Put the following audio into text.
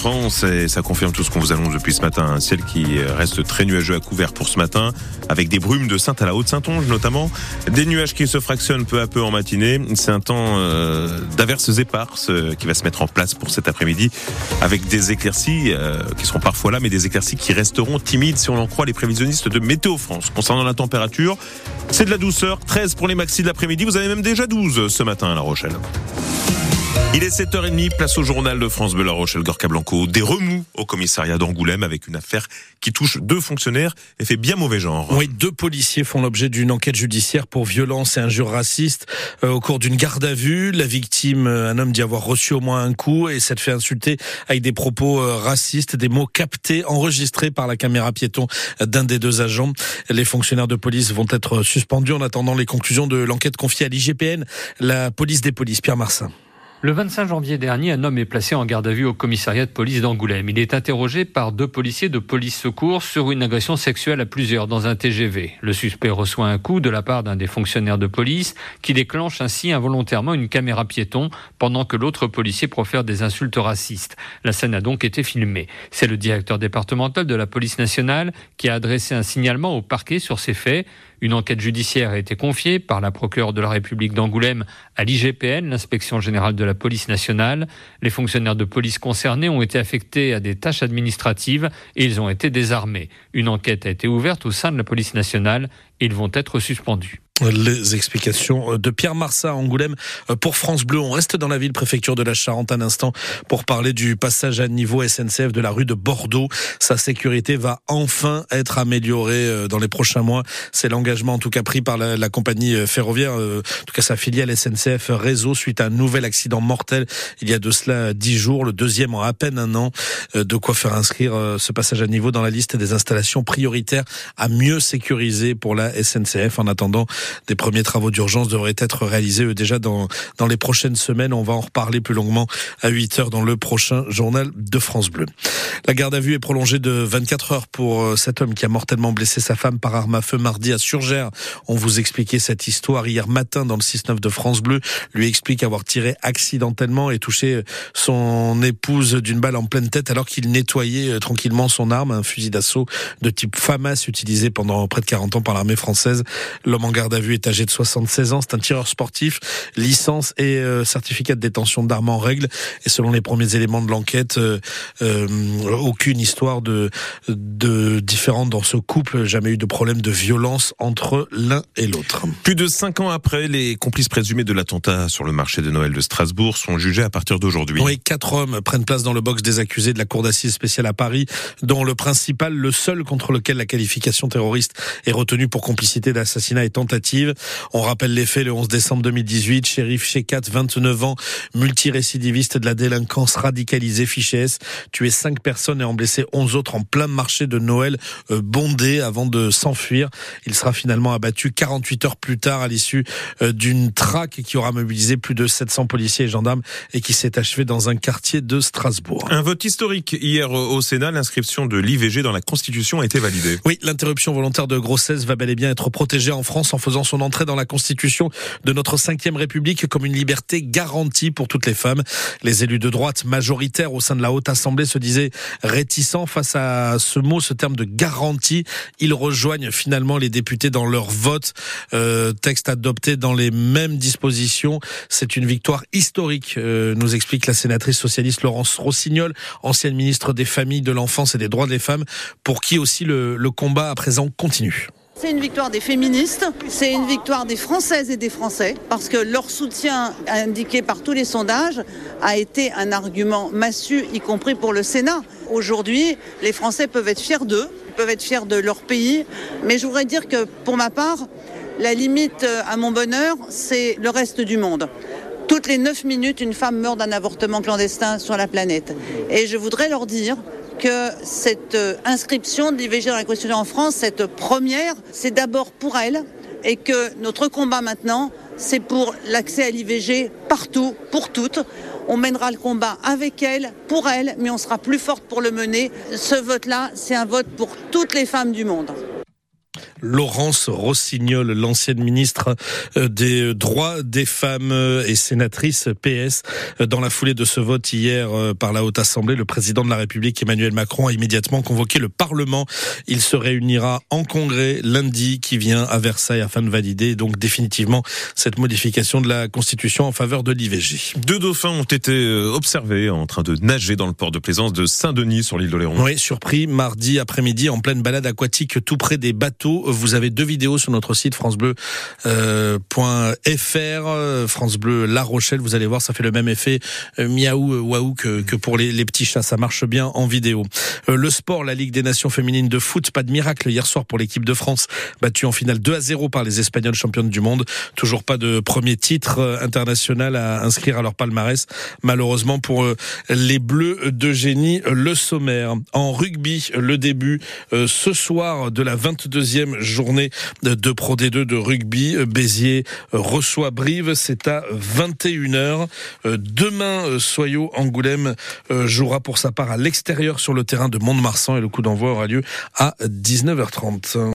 France et ça confirme tout ce qu'on vous annonce depuis ce matin. Un ciel qui reste très nuageux à couvert pour ce matin, avec des brumes de Sainte à la Haute-Saintonge notamment, des nuages qui se fractionnent peu à peu en matinée. C'est un temps euh, d'averses éparses euh, qui va se mettre en place pour cet après-midi, avec des éclaircies euh, qui seront parfois là, mais des éclaircies qui resteront timides si on en croit les prévisionnistes de Météo France. Concernant la température, c'est de la douceur, 13 pour les maxis de l'après-midi. Vous avez même déjà 12 ce matin à La Rochelle. Il est 7h30, place au journal de France Bleu La Rochelle Gorka Blanco. Des remous au commissariat d'Angoulême avec une affaire qui touche deux fonctionnaires et fait bien mauvais genre. Oui, deux policiers font l'objet d'une enquête judiciaire pour violence et injures racistes euh, au cours d'une garde à vue. La victime, euh, un homme dit avoir reçu au moins un coup et s'est fait insulter avec des propos euh, racistes, des mots captés, enregistrés par la caméra piéton d'un des deux agents. Les fonctionnaires de police vont être suspendus en attendant les conclusions de l'enquête confiée à l'IGPN, la police des polices. Pierre Marsin. Le 25 janvier dernier, un homme est placé en garde à vue au commissariat de police d'Angoulême. Il est interrogé par deux policiers de police secours sur une agression sexuelle à plusieurs dans un TGV. Le suspect reçoit un coup de la part d'un des fonctionnaires de police qui déclenche ainsi involontairement une caméra piéton pendant que l'autre policier profère des insultes racistes. La scène a donc été filmée. C'est le directeur départemental de la police nationale qui a adressé un signalement au parquet sur ces faits. Une enquête judiciaire a été confiée par la procureure de la République d'Angoulême à l'IGPN, l'inspection générale de la police nationale. Les fonctionnaires de police concernés ont été affectés à des tâches administratives et ils ont été désarmés. Une enquête a été ouverte au sein de la police nationale et ils vont être suspendus. Les explications de Pierre Marsat Angoulême pour France Bleu. On reste dans la ville préfecture de la Charente un instant pour parler du passage à niveau SNCF de la rue de Bordeaux. Sa sécurité va enfin être améliorée euh, dans les prochains mois. C'est l'engagement en tout cas pris par la, la, compagnie euh, ferroviaire, euh, en tout cas sa filiale SNCF Réseau suite à un nouvel accident mortel il y a de cela dix jours, le deuxième en à peine un an. De quoi faire inscrire ce passage à niveau dans la liste des installations prioritaires à mieux sécuriser pour la SNCF en attendant des premiers travaux d'urgence devraient être réalisés eux, déjà dans, dans les prochaines semaines. On va en reparler plus longuement à 8 heures dans le prochain journal de France Bleu. La garde à vue est prolongée de 24 heures pour euh, cet homme qui a mortellement blessé sa femme par arme à feu mardi à Surgères. On vous expliquait cette histoire hier matin dans le 6-9 de France Bleu. Lui explique avoir tiré accidentellement et touché son épouse d'une balle en pleine tête alors qu'il nettoyait euh, tranquillement son arme, un fusil d'assaut de type FAMAS utilisé pendant près de 40 ans par l'armée française. L'homme en garde à vue est âgé de 76 ans. C'est un tireur sportif, licence et euh, certificat de détention d'armes en règle. Et selon les premiers éléments de l'enquête, euh, euh, aucune histoire de, de différente dans ce couple. Jamais eu de problème de violence entre l'un et l'autre. Plus de cinq ans après, les complices présumés de l'attentat sur le marché de Noël de Strasbourg sont jugés à partir d'aujourd'hui. Oui, quatre hommes prennent place dans le box des accusés de la cour d'assises spéciale à Paris, dont le principal, le seul contre lequel la qualification terroriste est retenue pour complicité d'assassinat et tentative on rappelle les faits le 11 décembre 2018. Shérif Shekat, 29 ans, multirécidiviste de la délinquance radicalisée, fiché S, tué 5 personnes et en blessé 11 autres en plein marché de Noël euh, bondé avant de s'enfuir. Il sera finalement abattu 48 heures plus tard à l'issue euh, d'une traque qui aura mobilisé plus de 700 policiers et gendarmes et qui s'est achevée dans un quartier de Strasbourg. Un vote historique hier au Sénat, l'inscription de l'IVG dans la Constitution a été validée. Oui, l'interruption volontaire de grossesse va bel et bien être protégée en France en faisant son entrée dans la Constitution de notre cinquième République comme une liberté garantie pour toutes les femmes. Les élus de droite majoritaires au sein de la Haute Assemblée se disaient réticents face à ce mot, ce terme de garantie. Ils rejoignent finalement les députés dans leur vote. Euh, texte adopté dans les mêmes dispositions. C'est une victoire historique, euh, nous explique la sénatrice socialiste Laurence Rossignol, ancienne ministre des Familles, de l'Enfance et des Droits des Femmes, pour qui aussi le combat à présent continue. C'est une victoire des féministes, c'est une victoire des Françaises et des Français, parce que leur soutien indiqué par tous les sondages a été un argument massu, y compris pour le Sénat. Aujourd'hui, les Français peuvent être fiers d'eux, peuvent être fiers de leur pays, mais je voudrais dire que pour ma part, la limite à mon bonheur, c'est le reste du monde. Toutes les 9 minutes, une femme meurt d'un avortement clandestin sur la planète. Et je voudrais leur dire que cette euh, inscription de l'IVG dans la Constitution en France, cette première, c'est d'abord pour elle et que notre combat maintenant, c'est pour l'accès à l'IVG partout, pour toutes. On mènera le combat avec elle, pour elle, mais on sera plus forte pour le mener. Ce vote-là, c'est un vote pour toutes les femmes du monde. Laurence Rossignol, l'ancienne ministre euh, des droits des femmes et sénatrice PS. Dans la foulée de ce vote hier par la Haute Assemblée, le président de la République Emmanuel Macron a immédiatement convoqué le Parlement. Il se réunira en congrès lundi qui vient à Versailles afin de valider donc définitivement cette modification de la Constitution en faveur de l'IVG. Deux dauphins ont été euh, observés en train de nager dans le port de plaisance de Saint-Denis sur l'île d'Oléron. Oui, surpris mardi après-midi en pleine balade aquatique tout près des bateaux. Vous avez deux vidéos sur notre site francebleu.fr, euh, France Bleu La Rochelle. Vous allez voir, ça fait le même effet euh, miaou waouh que, pour les, les, petits chats. Ça marche bien en vidéo. le sport, la Ligue des Nations féminines de foot, pas de miracle hier soir pour l'équipe de France, battue en finale 2 à 0 par les Espagnols championnes du monde. Toujours pas de premier titre international à inscrire à leur palmarès. Malheureusement pour euh, les Bleus de génie, le sommaire. En rugby, le début euh, ce soir de la 22e journée de Pro D2 de rugby. Béziers reçoit Brive, c'est à 21h. Demain, Soyaux Angoulême jouera pour sa part à l'extérieur sur le terrain de Mont-de-Marsan et le coup d'envoi aura lieu à 19h30.